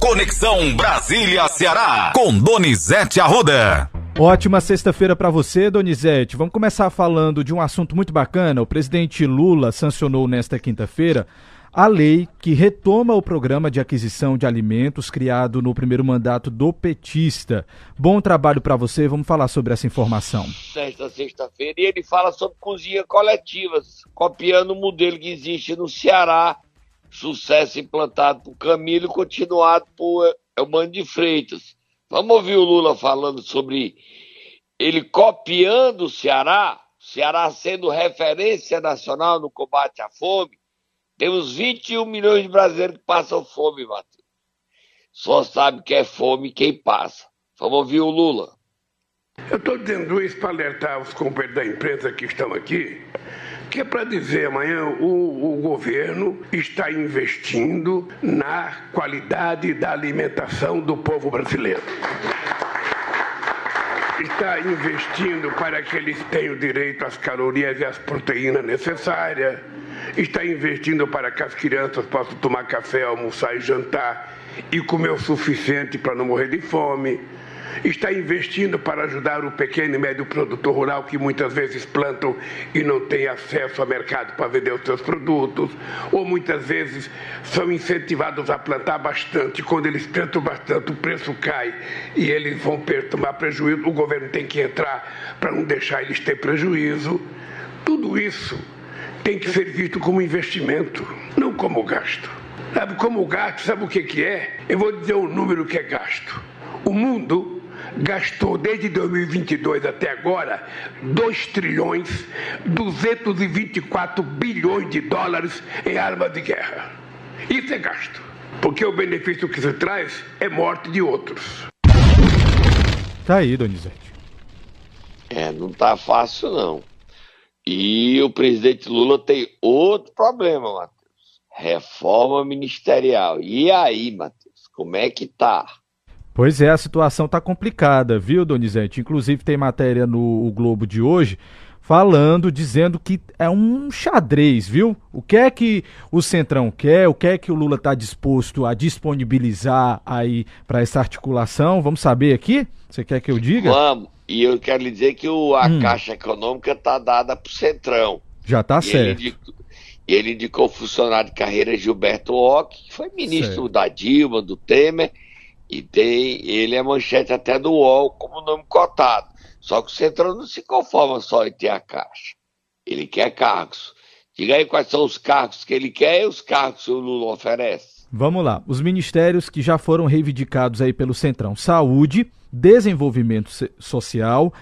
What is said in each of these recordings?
Conexão Brasília-Ceará, com Donizete Arruda. Ótima sexta-feira para você, Donizete. Vamos começar falando de um assunto muito bacana. O presidente Lula sancionou nesta quinta-feira a lei que retoma o programa de aquisição de alimentos criado no primeiro mandato do petista. Bom trabalho para você, vamos falar sobre essa informação. Nesta sexta-feira, e ele fala sobre cozinha coletivas, copiando o modelo que existe no Ceará, sucesso implantado por Camilo e continuado por Elmano de Freitas. Vamos ouvir o Lula falando sobre ele copiando o Ceará, Ceará sendo referência nacional no combate à fome, temos 21 milhões de brasileiros que passam fome, Matheus. Só sabe que é fome quem passa. Vamos ouvir o Lula. Eu estou dizendo isso para alertar os companheiros da imprensa que estão aqui, que é para dizer amanhã o, o governo está investindo na qualidade da alimentação do povo brasileiro. Está investindo para que eles tenham direito às calorias e às proteínas necessárias, está investindo para que as crianças possam tomar café, almoçar e jantar e comer o suficiente para não morrer de fome está investindo para ajudar o pequeno e médio produtor rural que muitas vezes plantam e não tem acesso ao mercado para vender os seus produtos, ou muitas vezes são incentivados a plantar bastante. Quando eles plantam bastante, o preço cai e eles vão tomar prejuízo. O governo tem que entrar para não deixar eles ter prejuízo. Tudo isso tem que ser visto como investimento, não como gasto. Sabe como gasto? Sabe o que, que é? Eu vou dizer o número que é gasto. O mundo gastou desde 2022 até agora 2 trilhões 224 bilhões de dólares em armas de guerra. Isso é gasto, porque o benefício que se traz é morte de outros. Tá aí, Donizete. É, não tá fácil não. E o presidente Lula tem outro problema, Matheus. Reforma ministerial. E aí, Matheus, como é que tá? Pois é, a situação está complicada, viu, Donizete? Inclusive tem matéria no Globo de hoje falando, dizendo que é um xadrez, viu? O que é que o Centrão quer, o que é que o Lula está disposto a disponibilizar aí para essa articulação? Vamos saber aqui? Você quer que eu diga? Vamos, e eu quero lhe dizer que o, a hum. Caixa Econômica está dada para o Centrão. Já está certo. Ele indicou, ele indicou o funcionário de carreira Gilberto Ock, que foi ministro certo. da Dilma, do Temer, e tem, ele é manchete até do UOL como nome cotado. Só que o Centrão não se conforma só em ter a Caixa. Ele quer cargos. Diga aí quais são os cargos que ele quer e os cargos que o Lula oferece. Vamos lá. Os ministérios que já foram reivindicados aí pelo Centrão: Saúde, Desenvolvimento Social,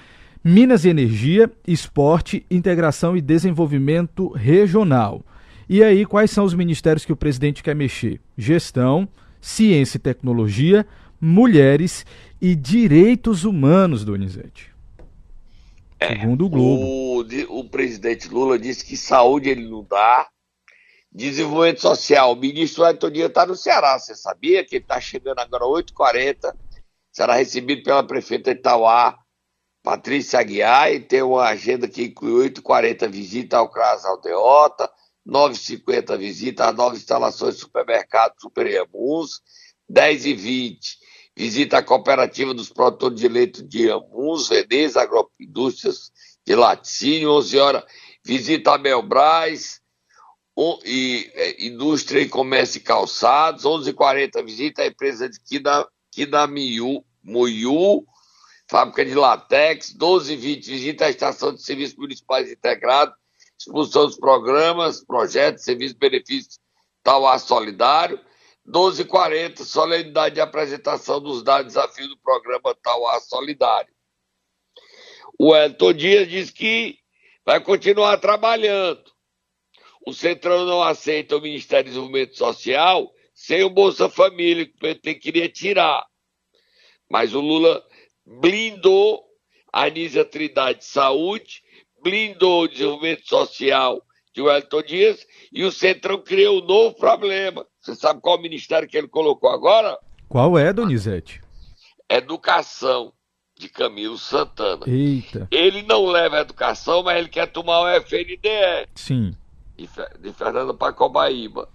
Minas e Energia, Esporte, Integração e Desenvolvimento Regional. E aí, quais são os ministérios que o presidente quer mexer? Gestão, ciência e tecnologia, mulheres e direitos humanos, Donizete. É, Segundo o Globo. O, o, presidente Lula disse que saúde ele não dá. Desenvolvimento social, o ministro Antônio está no Ceará. Você sabia que ele está chegando agora às 8h40. Será recebido pela prefeita Itauá, Patrícia Aguiar, e tem uma agenda que inclui 8h40 visita ao CRAS Aldeota, 9,50 visita às novas instalações do supermercado Super Iamuns, 10 e 20 visita a cooperativa dos produtores de leite de Iamuns, Veneza Agroindústrias de Laticínio, 11 horas. Visita a Melbras, um, e, é, Indústria e Comércio e Calçados, 11h40 visita a empresa de Kida, Kidamiu, Muiu, fábrica de latex, 12h20 visita a estação de serviços municipais integrados, expulsão dos programas, projetos, serviços, benefícios, Tauá Solidário. 12h40, solenidade de apresentação dos dados desafios do programa Tauá Solidário. O Elton Dias diz que vai continuar trabalhando. O Centrão não aceita o Ministério do Desenvolvimento Social sem o Bolsa Família, que o PT queria tirar. Mas o Lula blindou a Anísia Trindade de Saúde blindou o desenvolvimento social de Wellington Dias e o Centrão criou um novo problema. Você sabe qual o ministério que ele colocou agora? Qual é, Donizete? Educação, de Camilo Santana. Eita. Ele não leva a educação, mas ele quer tomar o FNDE. Sim. De, Fernando Pacobaíba.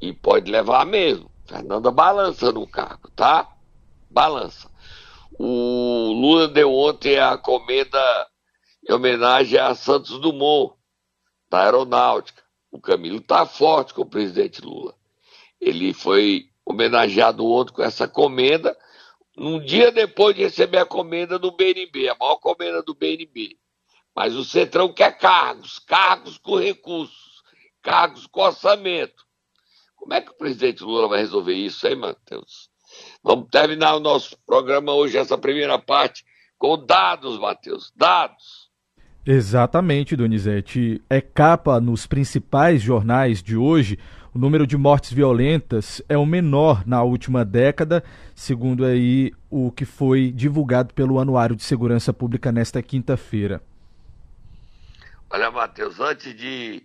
E pode levar mesmo. Fernanda balança no cargo, tá? Balança. O Lula deu ontem a comenda em homenagem a Santos Dumont, da Aeronáutica. O Camilo está forte com o presidente Lula. Ele foi homenageado ontem com essa comenda, um dia depois de receber a comenda do BNB, a maior comenda do BNB. Mas o Centrão quer cargos, cargos com recursos, cargos com orçamento. Como é que o presidente Lula vai resolver isso, hein, Matheus? Vamos terminar o nosso programa hoje, essa primeira parte, com dados, Matheus, dados. Exatamente, Donizete. É capa nos principais jornais de hoje. O número de mortes violentas é o menor na última década, segundo aí o que foi divulgado pelo Anuário de Segurança Pública nesta quinta-feira. Olha, Matheus, antes de,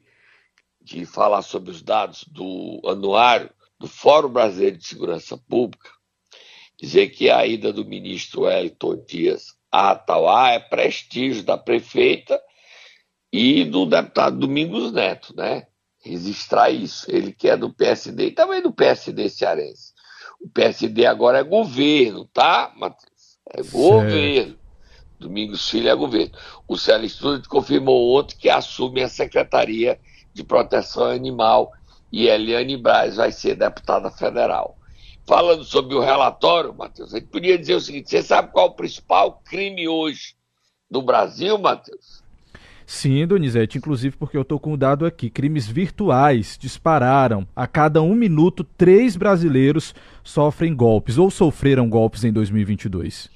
de falar sobre os dados do anuário do Fórum Brasileiro de Segurança Pública, dizer que a ida do ministro Wellington Dias a Atauá é prestígio da prefeita e do deputado Domingos Neto, né? Registrar isso. Ele que é do PSD e também do PSD cearense. O PSD agora é governo, tá, Matheus? É certo. governo. Domingos Filho é governo. O Célio Estúdio confirmou ontem que assume a Secretaria de Proteção Animal e Eliane Braz vai ser deputada federal. Falando sobre o relatório, Matheus, a gente podia dizer o seguinte: você sabe qual é o principal crime hoje no Brasil, Matheus? Sim, Donizete, inclusive porque eu estou com o dado aqui. Crimes virtuais dispararam. A cada um minuto, três brasileiros sofrem golpes ou sofreram golpes em 2022.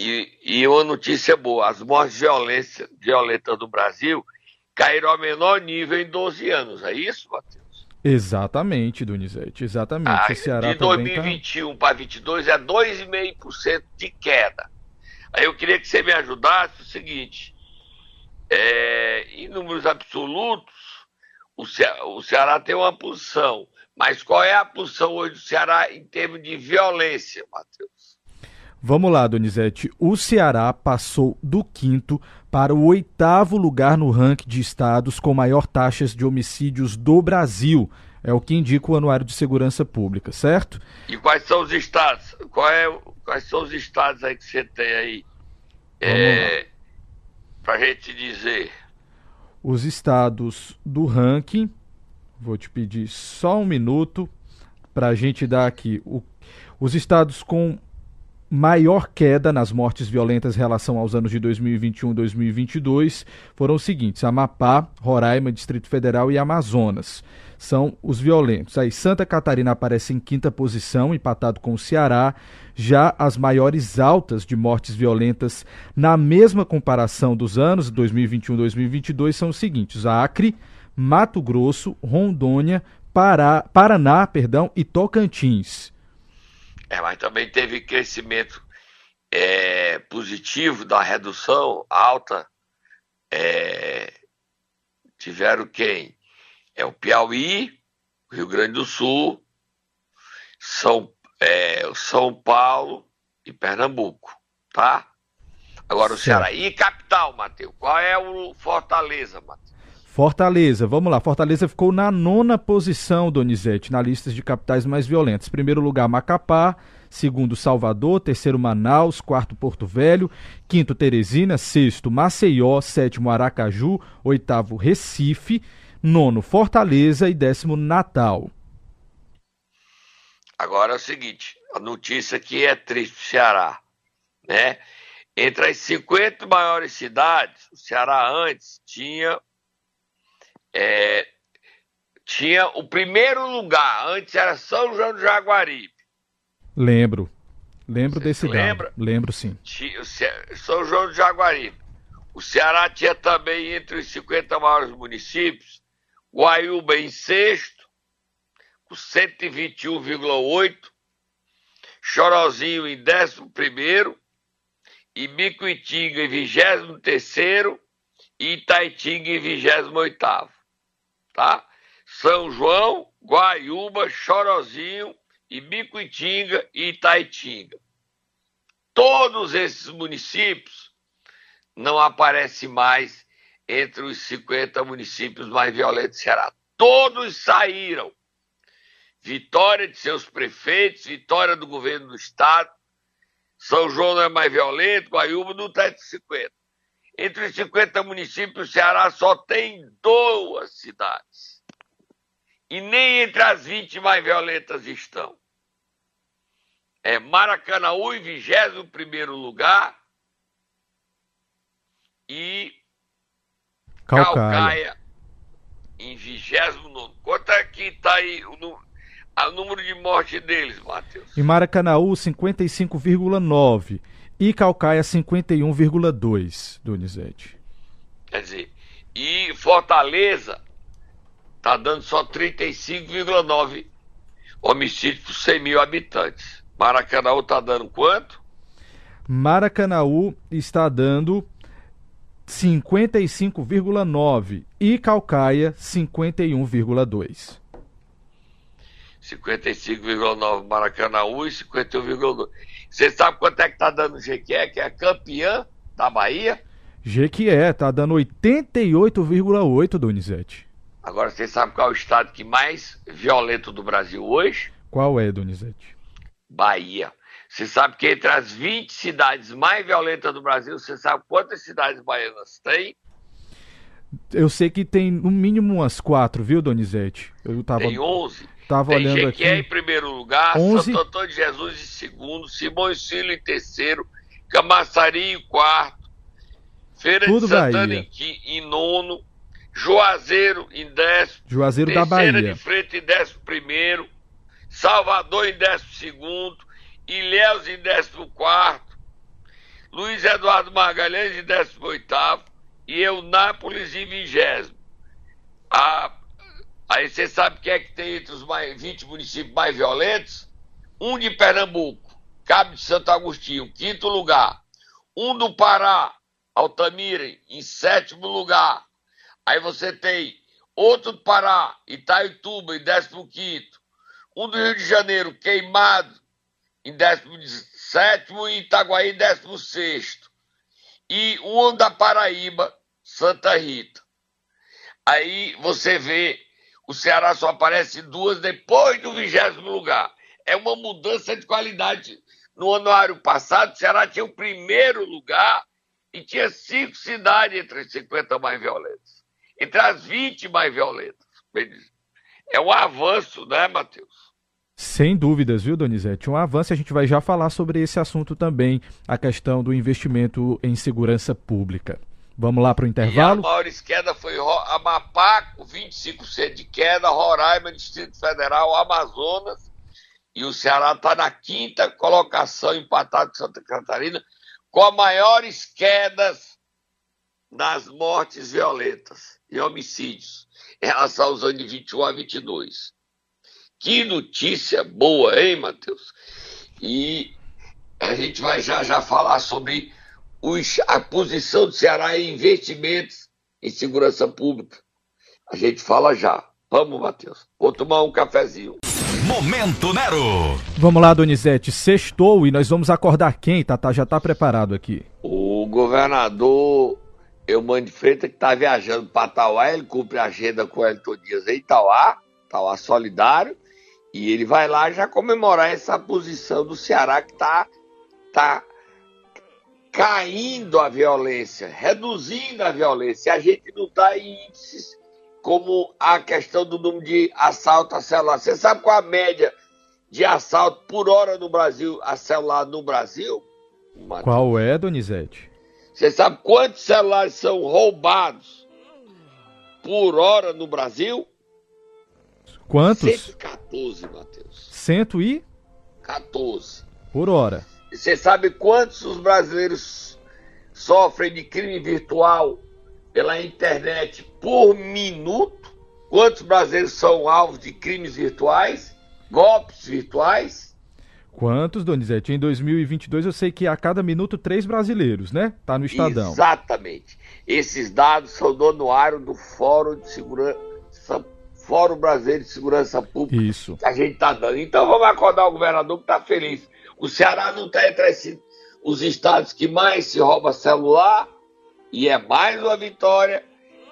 E, e uma notícia boa: as mortes violentas do Brasil caíram ao menor nível em 12 anos. É isso, Matheus? Exatamente, Donizete, exatamente. Ah, o Ceará de 2021 tá... para 2022 é 2,5% de queda. Aí eu queria que você me ajudasse o seguinte: é, em números absolutos, o, Ce... o Ceará tem uma posição, mas qual é a posição hoje do Ceará em termos de violência, Matheus? Vamos lá, Donizete. O Ceará passou do quinto para o oitavo lugar no ranking de estados com maior taxas de homicídios do Brasil. É o que indica o Anuário de Segurança Pública, certo? E quais são os estados? É, quais são os estados aí que você tem aí? É, para gente dizer. Os estados do ranking. Vou te pedir só um minuto para a gente dar aqui. O, os estados com maior queda nas mortes violentas em relação aos anos de 2021 e 2022 foram os seguintes: Amapá, Roraima, Distrito Federal e Amazonas. São os violentos. Aí Santa Catarina aparece em quinta posição, empatado com o Ceará. Já as maiores altas de mortes violentas na mesma comparação dos anos 2021 e 2022 são os seguintes: Acre, Mato Grosso, Rondônia, Pará, Paraná, perdão, e Tocantins. É, mas também teve crescimento é, positivo da redução alta. É, tiveram quem? É o Piauí, Rio Grande do Sul, São, é, São Paulo e Pernambuco, tá? Agora o Ceará. E capital, Matheus? Qual é o Fortaleza, Matheus? Fortaleza, vamos lá. Fortaleza ficou na nona posição, Donizete, na lista de capitais mais violentas. Primeiro lugar, Macapá. Segundo, Salvador. Terceiro, Manaus. Quarto, Porto Velho. Quinto, Teresina. Sexto, Maceió. Sétimo, Aracaju. Oitavo, Recife. Nono, Fortaleza. E décimo, Natal. Agora é o seguinte: a notícia aqui é triste para o Ceará. Né? Entre as 50 maiores cidades, o Ceará antes tinha é, tinha o primeiro lugar, antes era São João do Jaguaribe. Lembro. Lembro Você desse lembra? Dado. Lembro sim. São João do Jaguaribe. O Ceará tinha também entre os 50 maiores municípios, Guaiúba em sexto, com 121,8, Chorozinho em décimo primeiro, Ibicuitinga em vigésimo terceiro e Itaitinga em vigésimo oitavo tá? São João, Guaiúba, Chorozinho, Ibicuitinga e Itaitinga. Todos esses municípios não aparecem mais entre os 50 municípios mais violentos do Ceará. Todos saíram. vitória de seus prefeitos, vitória do governo do estado. São João não é mais violento, Guaiúba não está entre 50. Entre os 50 municípios, o Ceará só tem duas cidades. E nem entre as 20 mais violentas estão. É Maracanaú em 21 lugar e Calcaia, Calcaia em 29. Quanto é que está aí o, o número de morte deles, Matheus? Em Maracanaú, 55,9 e Calcaia 51,2, Donizete. Quer dizer, e Fortaleza tá dando só 35,9 homicídios por 100 mil habitantes. Maracanaú tá dando quanto? Maracanaú está dando 55,9 e Calcaia 51,2. 55,9 Maracanaú e 51,2. Você sabe quanto é que tá dando o Jequié, que é campeã da Bahia? Jequié, tá dando 88,8, Donizete. Agora, você sabe qual é o estado que mais violento do Brasil hoje? Qual é, Donizete? Bahia. Você sabe que entre as 20 cidades mais violentas do Brasil, você sabe quantas cidades baianas tem? Eu sei que tem no mínimo umas quatro, viu, Donizete? Eu tava... Tem 11. Tava Tem olhando Jequié aqui. em primeiro lugar, 11... Santo Antônio de Jesus em segundo, Simões Filho em terceiro, Camaçari em quarto, Feira Tudo de Santana em, em, nono, Juazeiro em décimo, Juazeiro da Bahia. de Frente em décimo primeiro, Salvador em décimo segundo, Ilhéus em décimo quarto, Luiz Eduardo Magalhães em décimo oitavo e Eunápolis em vigésimo. A Aí você sabe quem é que tem entre os mais, 20 municípios mais violentos? Um de Pernambuco, Cabo de Santo Agostinho, quinto lugar. Um do Pará, Altamira, em sétimo lugar. Aí você tem outro do Pará, Itaituba, em décimo quinto. Um do Rio de Janeiro, Queimado, em décimo sétimo e Itaguaí, em décimo sexto. E um da Paraíba, Santa Rita. Aí você vê o Ceará só aparece duas depois do vigésimo lugar. É uma mudança de qualidade. No anuário passado, o Ceará tinha o primeiro lugar e tinha cinco cidades entre as 50 mais violentas. Entre as 20 mais violentas. É um avanço, né, Matheus? Sem dúvidas, viu, Donizete? Um avanço, a gente vai já falar sobre esse assunto também, a questão do investimento em segurança pública. Vamos lá para o intervalo? E a maior queda foi Amapá, com 25% de queda, Roraima, Distrito Federal, Amazonas. E o Ceará está na quinta colocação, empatado com Santa Catarina, com as maiores quedas nas mortes violentas e homicídios em relação aos anos de 21 a 22. Que notícia boa, hein, Matheus? E a gente vai já já falar sobre os, a posição do Ceará em investimentos em segurança pública. A gente fala já. Vamos, Matheus. Vou tomar um cafezinho. Momento Nero. Vamos lá, Donizete. Sextou e nós vamos acordar quem, Tata? Já está preparado aqui. O governador Eumano de Freitas, que está viajando para Tauá, ele cumpre a agenda com o Elton Dias em Tauá, Tauá Solidário, e ele vai lá já comemorar essa posição do Ceará que está tá caindo a violência, reduzindo a violência. A gente não está em índices como a questão do número de assalto a celular. Você sabe qual a média de assalto por hora no Brasil, a celular no Brasil? Qual é, Donizete? Você sabe quantos celulares são roubados por hora no Brasil? Quantos? 114, Matheus. 114. Por hora. Você sabe quantos os brasileiros sofrem de crime virtual pela internet por minuto? Quantos brasileiros são alvos de crimes virtuais, golpes virtuais? Quantos, Donizete? Em 2022 eu sei que a cada minuto três brasileiros, né? Tá no Estadão. Exatamente. Esses dados são do anuário do Fórum de Segurança, Fórum Brasileiro de Segurança Pública. Isso. Que a gente tá dando. Então vamos acordar o governador que tá feliz. O Ceará não está entre os estados que mais se rouba celular e é mais uma vitória,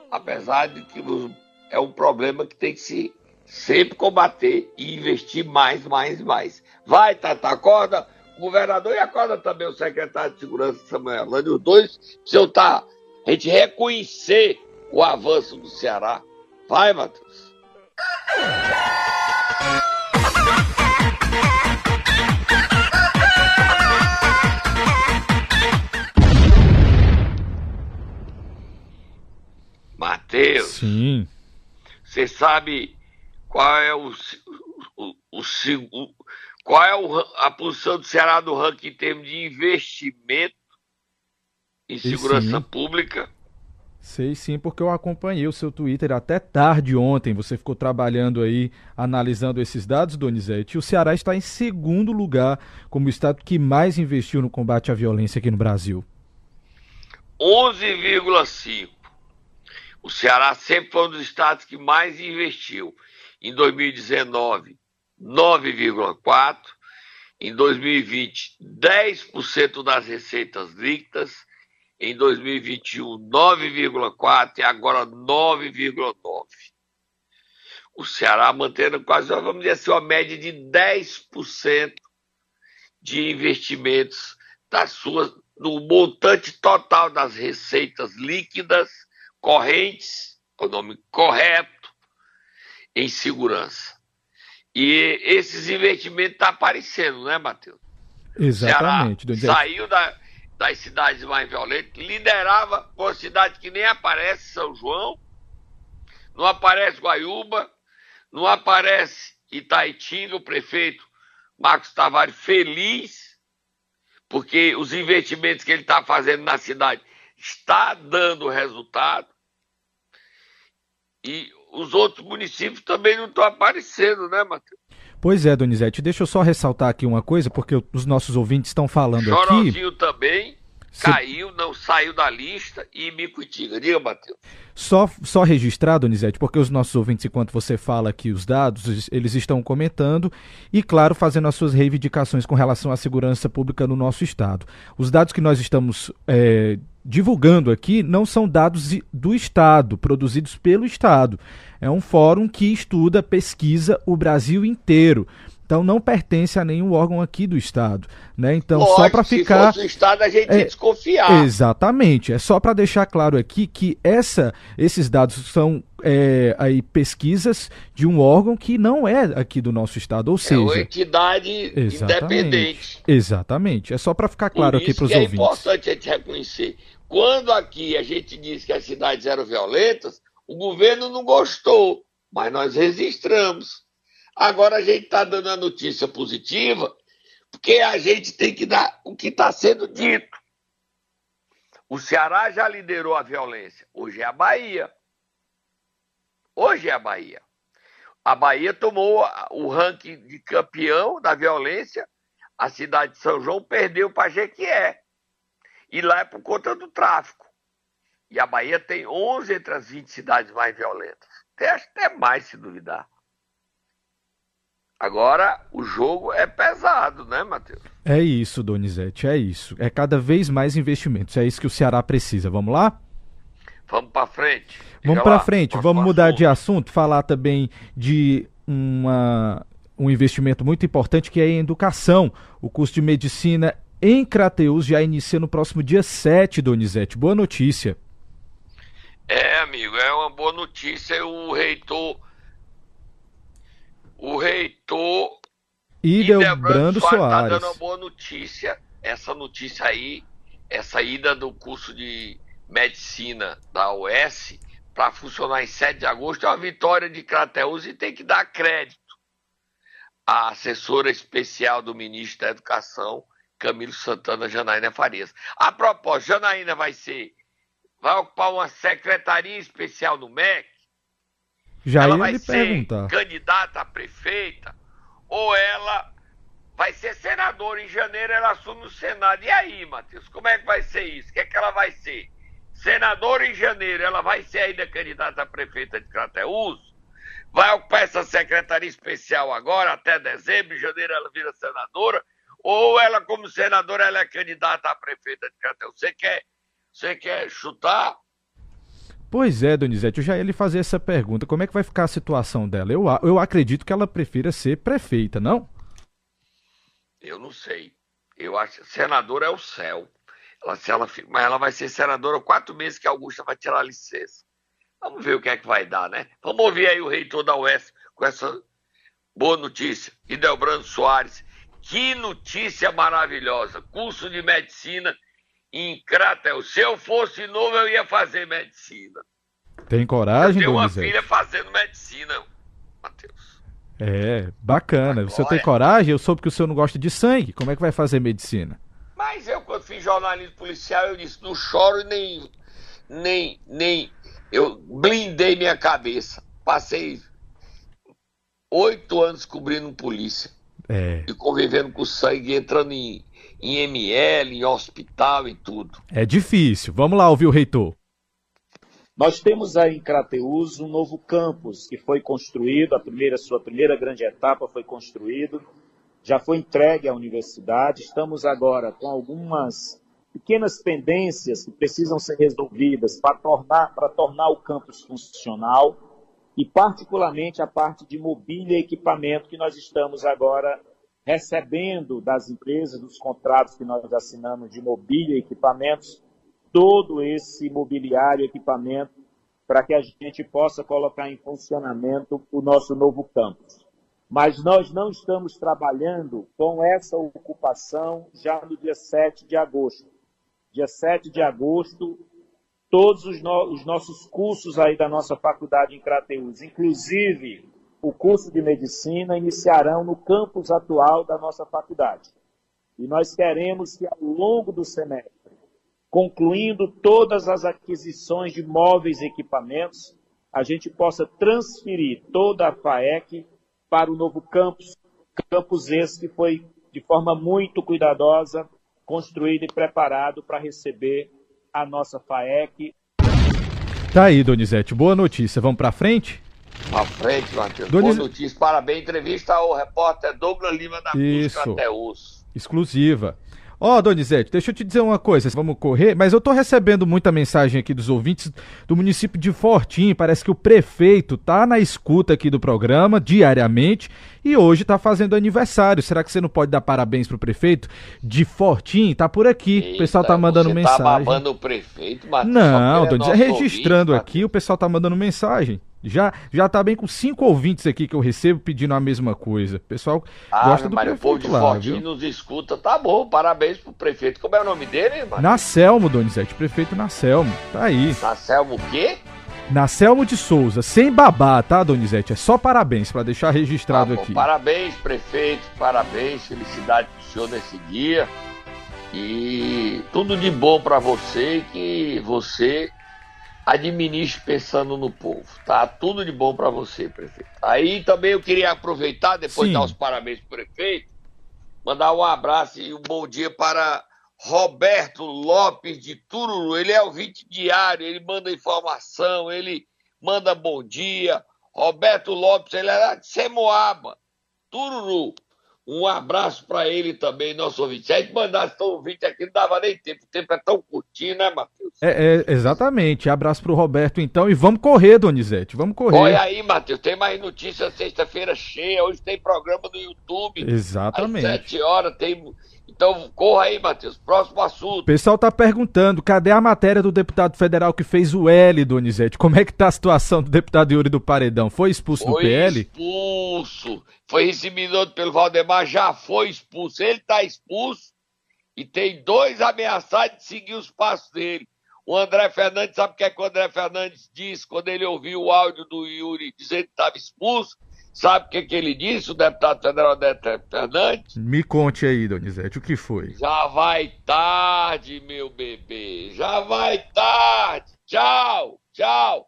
apesar de que é um problema que tem que se sempre combater e investir mais, mais, mais. Vai, Tata, acorda o governador e acorda também o secretário de Segurança, Samuel Lani, os dois precisam tá, a gente reconhecer o avanço do Ceará. Vai. Matheus. Você sabe qual é o, o, o, o qual é o, a posição do Ceará no ranking em termos de investimento em segurança pública? Sei sim, porque eu acompanhei o seu Twitter até tarde ontem. Você ficou trabalhando aí, analisando esses dados, Donizete. O Ceará está em segundo lugar como o estado que mais investiu no combate à violência aqui no Brasil. 11,5. O Ceará sempre foi um dos estados que mais investiu. Em 2019, 9,4%. Em 2020, 10% das receitas líquidas. Em 2021, 9,4% e agora 9,9%. O Ceará mantendo quase, vamos dizer assim, uma média de 10% de investimentos das suas, no montante total das receitas líquidas correntes, o nome correto, em segurança. E esses investimentos estão tá aparecendo, né, Matheus? Exatamente. Ceará saiu da, das cidades mais violentas, liderava por cidade que nem aparece São João, não aparece Guaiúba, não aparece Itaitinga, o prefeito Marcos Tavares feliz, porque os investimentos que ele está fazendo na cidade está dando resultado. E os outros municípios também não estão aparecendo, né, Matheus? Pois é, Donizete, deixa eu só ressaltar aqui uma coisa, porque os nossos ouvintes estão falando Chorozinho aqui. Chorozinho também caiu, não saiu da lista e Micuitiga. Diga, Matheus. Só, só registrar, Donizete, porque os nossos ouvintes, enquanto você fala aqui os dados, eles estão comentando e, claro, fazendo as suas reivindicações com relação à segurança pública no nosso estado. Os dados que nós estamos é, divulgando aqui não são dados do Estado, produzidos pelo Estado. É um fórum que estuda, pesquisa o Brasil inteiro. Então não pertence a nenhum órgão aqui do Estado, né? Então Lógico, só para ficar se fosse o Estado a gente é, ia desconfiar. Exatamente. É só para deixar claro aqui que essa, esses dados são é, aí pesquisas de um órgão que não é aqui do nosso estado, ou seja, é uma entidade exatamente, independente. Exatamente. É só para ficar claro aqui para os ouvintes. É importante a gente reconhecer. Quando aqui a gente diz que as cidades eram violentas, o governo não gostou, mas nós registramos. Agora a gente está dando a notícia positiva, porque a gente tem que dar o que está sendo dito. O Ceará já liderou a violência, hoje é a Bahia. Hoje é a Bahia. A Bahia tomou o ranking de campeão da violência, a cidade de São João perdeu para Jequié. E lá é por conta do tráfico. E a Bahia tem 11 entre as 20 cidades mais violentas. Tem até mais, se duvidar. Agora, o jogo é pesado, né, Matheus? É isso, Donizete, é isso. É cada vez mais investimentos. É isso que o Ceará precisa. Vamos lá? Vamos para frente. Vamos para frente. Vamos mudar assunto. de assunto, falar também de uma, um investimento muito importante que é em educação. O curso de medicina em Crateus já inicia no próximo dia 7, Donizete. Boa notícia. É, amigo, é uma boa notícia. O reitor o reitor Idebrando Soares está dando uma boa notícia. Essa notícia aí, essa ida do curso de medicina da UES para funcionar em 7 de agosto é uma vitória de Crateus e tem que dar crédito à assessora especial do ministro da Educação, Camilo Santana Janaína Farias. A propósito, Janaína vai ser vai ocupar uma secretaria especial no MEC já ela vai ser perguntar. candidata a prefeita ou ela vai ser senadora. Em janeiro ela assume o Senado. E aí, Matheus, como é que vai ser isso? O que é que ela vai ser? Senadora em janeiro, ela vai ser ainda candidata a prefeita de Crateús? Vai ocupar essa secretaria especial agora, até dezembro, em janeiro ela vira senadora? Ou ela, como senadora, ela é candidata a prefeita de Crateús? Você quer, você quer chutar? Pois é, Donizete, eu já ia lhe fazer essa pergunta. Como é que vai ficar a situação dela? Eu, eu acredito que ela prefira ser prefeita, não? Eu não sei. Eu acho senadora é o céu. Ela, se ela, mas ela vai ser senadora quatro meses que a Augusta vai tirar a licença. Vamos ver o que é que vai dar, né? Vamos ouvir aí o reitor da UES com essa boa notícia. Idelbrando Soares. Que notícia maravilhosa! Curso de medicina em Cratel. Se eu fosse novo, eu ia fazer medicina. Tem coragem, Eu tenho uma filha fazendo medicina, Matheus. É, bacana. Agora, Você tem coragem? Eu soube que o senhor não gosta de sangue. Como é que vai fazer medicina? Mas eu, quando fiz jornalismo policial, eu disse, não choro nem, nem, nem... Eu blindei minha cabeça. Passei oito anos cobrindo polícia. É. E convivendo com sangue, entrando em, em ML, em hospital e tudo. É difícil. Vamos lá ouvir o reitor. Nós temos aí em Crateus um novo campus que foi construído, a primeira, sua primeira grande etapa foi construído, já foi entregue à universidade. Estamos agora com algumas pequenas pendências que precisam ser resolvidas para tornar, para tornar o campus funcional e particularmente a parte de mobília e equipamento que nós estamos agora recebendo das empresas, dos contratos que nós assinamos de mobília e equipamentos, todo esse mobiliário e equipamento para que a gente possa colocar em funcionamento o nosso novo campus. Mas nós não estamos trabalhando com essa ocupação já no dia 7 de agosto. Dia 7 de agosto, todos os, no, os nossos cursos aí da nossa faculdade em Crateus, inclusive o curso de medicina, iniciarão no campus atual da nossa faculdade. E nós queremos que ao longo do semestre, concluindo todas as aquisições de móveis e equipamentos, a gente possa transferir toda a FAEC para o novo campus, campus esse que foi de forma muito cuidadosa construído e preparado para receber a nossa FAEC. Tá aí, Donizete, boa notícia. Vamos para frente? Para frente, Matheus. Boa notícia, parabéns. Entrevista ao repórter Douglas Lima da Isso. Cruz Exclusiva. Ó, oh, Donizete, deixa eu te dizer uma coisa, vamos correr, mas eu tô recebendo muita mensagem aqui dos ouvintes do município de Fortim, parece que o prefeito tá na escuta aqui do programa diariamente e hoje tá fazendo aniversário. Será que você não pode dar parabéns pro prefeito de Fortim? Tá por aqui, Eita, o pessoal tá mandando você tá mensagem. Tá babando o prefeito, Matheus, Não, Donizete, registrando ouvinte, aqui, o pessoal tá mandando mensagem. Já, já tá bem com cinco ouvintes aqui que eu recebo pedindo a mesma coisa. O pessoal ah, gosta do prefeito o povo de lá, nos escuta. Tá bom, parabéns pro prefeito. Como é o nome dele, mano? Nacelmo, Donizete. Prefeito Nacelmo. Tá aí. Nacelmo o quê? Nacelmo de Souza. Sem babá, tá, Donizete? É só parabéns para deixar registrado tá bom, aqui. Parabéns, prefeito. Parabéns. Felicidade pro senhor nesse dia. E tudo de bom para você que você administre pensando no povo, tá? Tudo de bom para você, prefeito. Aí também eu queria aproveitar, depois Sim. dar os parabéns pro prefeito, mandar um abraço e um bom dia para Roberto Lopes de Tururu. Ele é o ouvinte diário, ele manda informação, ele manda bom dia. Roberto Lopes, ele era de Semoaba, Tururu. Um abraço para ele também, nosso ouvinte. Se a gente mandasse tão ouvinte aqui, não dava nem tempo. O tempo é tão curtinho, né, Matheus? É, é, exatamente. Abraço pro Roberto, então. E vamos correr, Donizete. Vamos correr. Olha aí, Matheus. Tem mais notícias sexta-feira cheia. Hoje tem programa no YouTube. Exatamente. Às sete horas tem então, corra aí, Matheus. Próximo assunto. O pessoal tá perguntando, cadê a matéria do deputado federal que fez o L, Donizete? Como é que tá a situação do deputado Yuri do Paredão? Foi expulso foi no PL? expulso. Foi recebido pelo Valdemar, já foi expulso. Ele tá expulso e tem dois ameaçados de seguir os passos dele. O André Fernandes, sabe o que é que o André Fernandes disse quando ele ouviu o áudio do Yuri dizendo que estava expulso? Sabe o que, que ele disse, o deputado federal Neto Fernandes? Me conte aí, Donizete, o que foi? Já vai tarde, meu bebê. Já vai tarde. Tchau, tchau.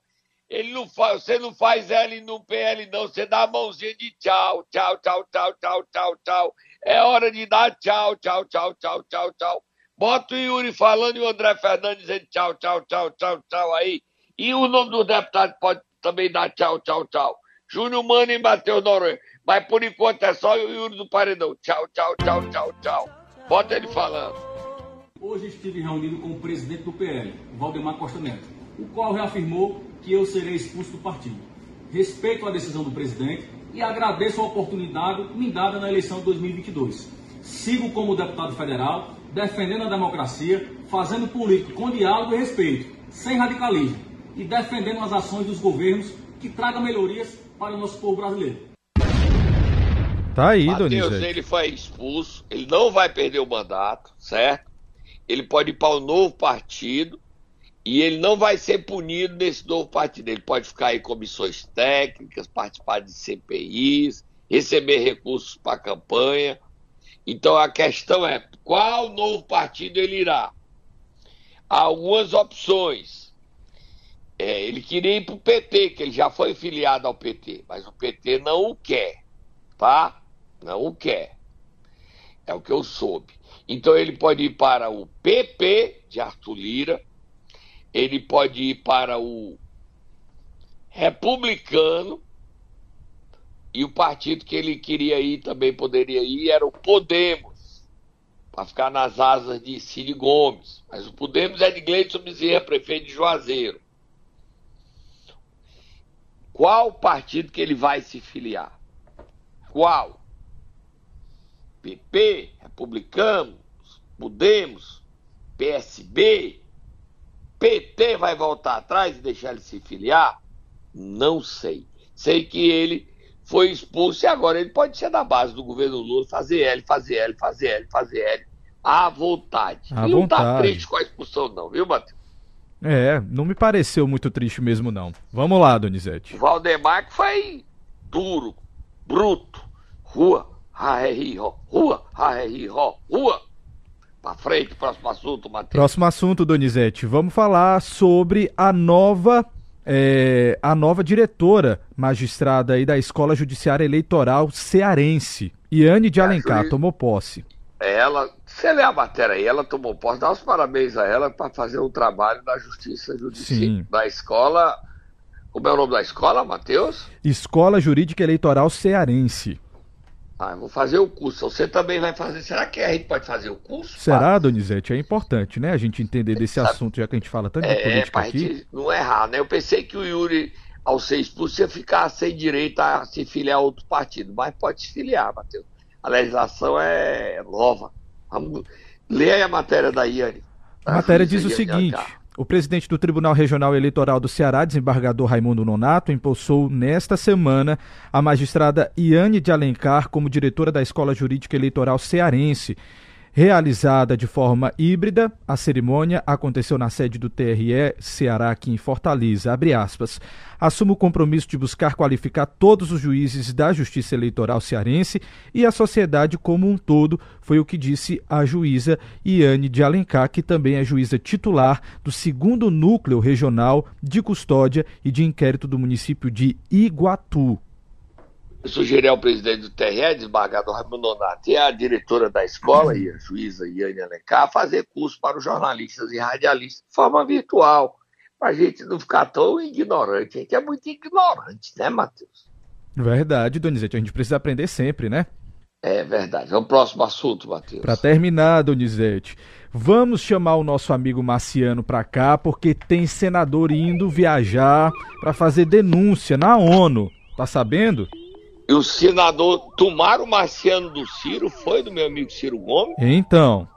Ele não faz, você não faz L no PL, não. Você dá a mãozinha de tchau, tchau, tchau, tchau, tchau, tchau, tchau. É hora de dar tchau, tchau, tchau, tchau, tchau, tchau. Bota o Yuri falando e o André Fernandes dizendo tchau, tchau, tchau, tchau, tchau aí. E o nome do deputado pode também dar tchau, tchau, tchau. Júnior Mano Matheus Noronha. Mas por enquanto é só o Yuri do Paredão. Tchau, tchau, tchau, tchau, tchau. Bota ele falando. Hoje estive reunido com o presidente do PL, Valdemar Costa Neto. o qual reafirmou que eu serei expulso do partido. Respeito a decisão do presidente e agradeço a oportunidade me dada na eleição de 2022. Sigo como deputado federal, defendendo a democracia, fazendo política com diálogo e respeito, sem radicalismo, e defendendo as ações dos governos que tragam melhorias para o nosso povo brasileiro. Tá aí, Mateus, Donizete. ele foi expulso, ele não vai perder o mandato, certo? Ele pode ir para o um novo partido e ele não vai ser punido nesse novo partido. Ele pode ficar em comissões técnicas, participar de CPIs, receber recursos para a campanha. Então a questão é qual novo partido ele irá? Há algumas opções. É, ele queria ir para o PT, que ele já foi filiado ao PT, mas o PT não o quer, tá? Não o quer. É o que eu soube. Então ele pode ir para o PP de Arthur Lira, ele pode ir para o Republicano, e o partido que ele queria ir também poderia ir era o Podemos, para ficar nas asas de Cid Gomes. Mas o Podemos é de Gleison Bezerra, prefeito de Juazeiro. Qual partido que ele vai se filiar? Qual? PP, Republicanos, Podemos, PSB, PT vai voltar atrás e deixar ele se filiar? Não sei. Sei que ele foi expulso e agora ele pode ser da base do governo Lula, fazer L, fazer L, fazer L, fazer L, à vontade. À não tá vontade. triste com a expulsão, não, viu, Matheus? É, não me pareceu muito triste mesmo, não. Vamos lá, Donizete. O Valdemar que foi duro, bruto, rua, raí, rua, raí, rua. Pra frente, próximo assunto, Matheus. Próximo assunto, Donizete. Vamos falar sobre a nova é, a nova diretora magistrada aí da Escola Judiciária Eleitoral Cearense. Iane de É, Alencar tomou posse. Ela, você lê a matéria aí, ela tomou posse, dá os parabéns a ela para fazer um trabalho da Justiça Judicial, Sim. da escola. Como é o nome da escola, Matheus? Escola Jurídica Eleitoral Cearense. Ah, eu vou fazer o curso. Você também vai fazer. Será que a gente pode fazer o curso? Será, Donizete? É importante, né? A gente entender desse Sabe- assunto, já que a gente fala tanto de É, política pra aqui. gente não errar, né? Eu pensei que o Yuri, ao ser expulso, ia ficar sem direito a se filiar a outro partido, mas pode se filiar, Matheus. A legislação é nova. Vamos... Leia a matéria da Iane. A matéria diz o seguinte: o presidente do Tribunal Regional Eleitoral do Ceará, desembargador Raimundo Nonato, impulsou nesta semana a magistrada Iane de Alencar como diretora da Escola Jurídica Eleitoral Cearense. Realizada de forma híbrida, a cerimônia aconteceu na sede do TRE Ceará, aqui em Fortaleza. Abre aspas. Assumo o compromisso de buscar qualificar todos os juízes da Justiça Eleitoral cearense e a sociedade como um todo, foi o que disse a juíza Iane de Alencar, que também é juíza titular do segundo núcleo regional de custódia e de inquérito do município de Iguatu. Eu sugeri ao presidente do TRE, desembargador Raimundo Nonato, e a diretora da escola e a juíza Iane Alencar fazer curso para os jornalistas e radialistas de forma virtual, para a gente não ficar tão ignorante. A gente é muito ignorante, né, Matheus? Verdade, Donizete, a gente precisa aprender sempre, né? É verdade. Vamos pro próximo assunto, Matheus. Para terminar, Donizete, vamos chamar o nosso amigo Marciano para cá, porque tem senador indo viajar para fazer denúncia na ONU. Tá sabendo? E o senador Tomaro Marciano do Ciro foi do meu amigo Ciro Gomes. Então,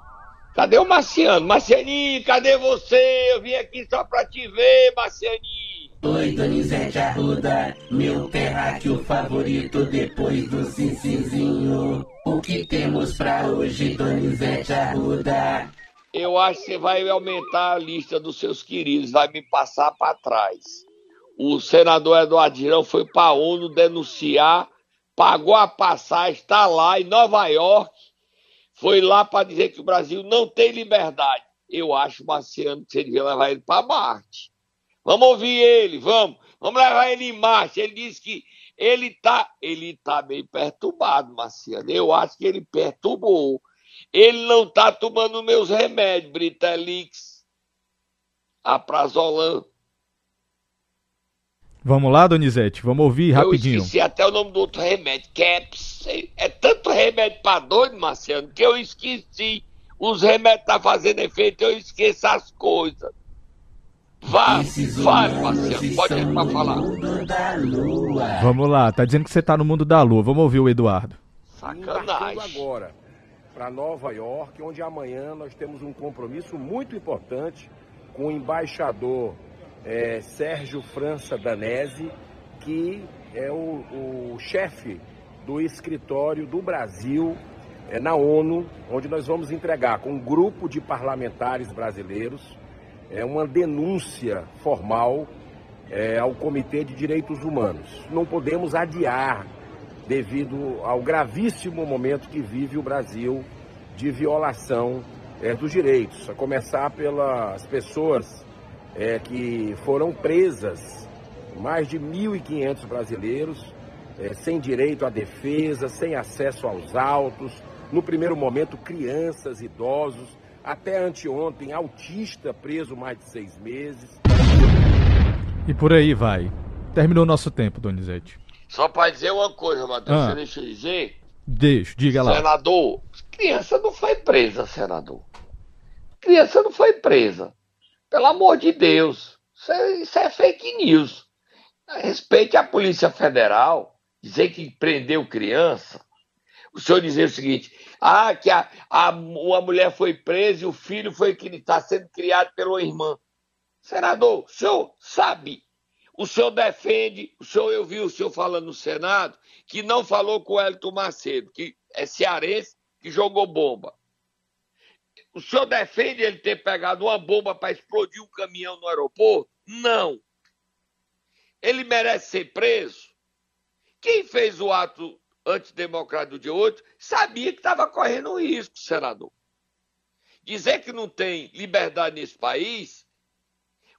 Cadê o Marciano? Marcianinho, cadê você? Eu vim aqui só pra te ver, Marcianinho. Oi, Donizete Arruda, meu terráqueo favorito depois do Cincizinho. O que temos pra hoje, Donizete Arruda? Eu acho que você vai aumentar a lista dos seus queridos, vai me passar pra trás. O senador Eduardo Girão foi pra ONU denunciar, pagou a passagem, está lá em Nova York, foi lá para dizer que o Brasil não tem liberdade. Eu acho, Marciano, que você devia levar ele para Marte. Vamos ouvir ele, vamos. Vamos levar ele em Marte. Ele disse que ele tá, ele tá meio perturbado, Marciano. Eu acho que ele perturbou. Ele não tá tomando meus remédios, Britelix, Aprazolam. Vamos lá, Donizete, vamos ouvir Eu rapidinho. esqueci até o nome do outro remédio, Caps. É tanto remédio pra doido, Marciano, que eu esqueci. Os remédios tá fazendo efeito, eu esqueço as coisas. Vá, fale, Marcelo, pode ir pra falar. Vamos lá, tá dizendo que você tá no mundo da lua. Vamos ouvir o Eduardo. Sacanagem. agora para Nova York, onde amanhã nós temos um compromisso muito importante com o embaixador é, Sérgio França Danese, que é o, o chefe do escritório do Brasil é, na ONU, onde nós vamos entregar com um grupo de parlamentares brasileiros é, uma denúncia formal é, ao Comitê de Direitos Humanos. Não podemos adiar devido ao gravíssimo momento que vive o Brasil de violação é, dos direitos, a começar pelas pessoas é, que foram presas, mais de 1.500 brasileiros, é, sem direito à defesa, sem acesso aos autos, no primeiro momento crianças, idosos, até anteontem autista preso mais de seis meses. E por aí vai. Terminou nosso tempo, Donizete. Só para dizer uma coisa, Matheus, ah. você deixa eu dizer? Deixa, diga lá. Senador, criança não foi presa, senador. Criança não foi presa. Pelo amor de Deus. Isso é, isso é fake news. Respeite a Polícia Federal. Dizer que prendeu criança. O senhor dizer o seguinte: ah, que a, a, uma mulher foi presa e o filho foi que está sendo criado pela irmã. Senador, o senhor sabe, o senhor defende, o senhor, eu vi o senhor falando no Senado, que não falou com o Elton Macedo, que é cearense, que jogou bomba. O senhor defende ele ter pegado uma bomba para explodir um caminhão no aeroporto? Não. Ele merece ser preso? Quem fez o ato antidemocrático de 8 sabia que estava correndo risco, senador. Dizer que não tem liberdade nesse país,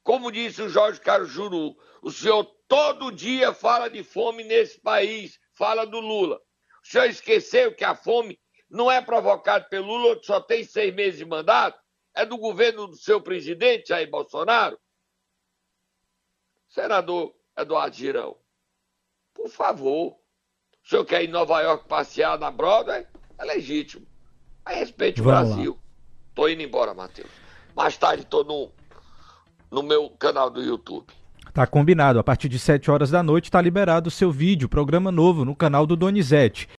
como disse o Jorge Carlos Juru, o senhor todo dia fala de fome nesse país, fala do Lula. O senhor esqueceu que a fome não é provocado pelo Lula, que só tem seis meses de mandato, é do governo do seu presidente, Jair Bolsonaro. Senador Eduardo Girão, por favor, o senhor quer ir em Nova York passear na Broadway? É legítimo. Aí respeite o Brasil. Lá. Tô indo embora, Matheus. Mais tarde tô no, no meu canal do YouTube. Tá combinado. A partir de 7 horas da noite está liberado o seu vídeo, programa novo no canal do Donizete.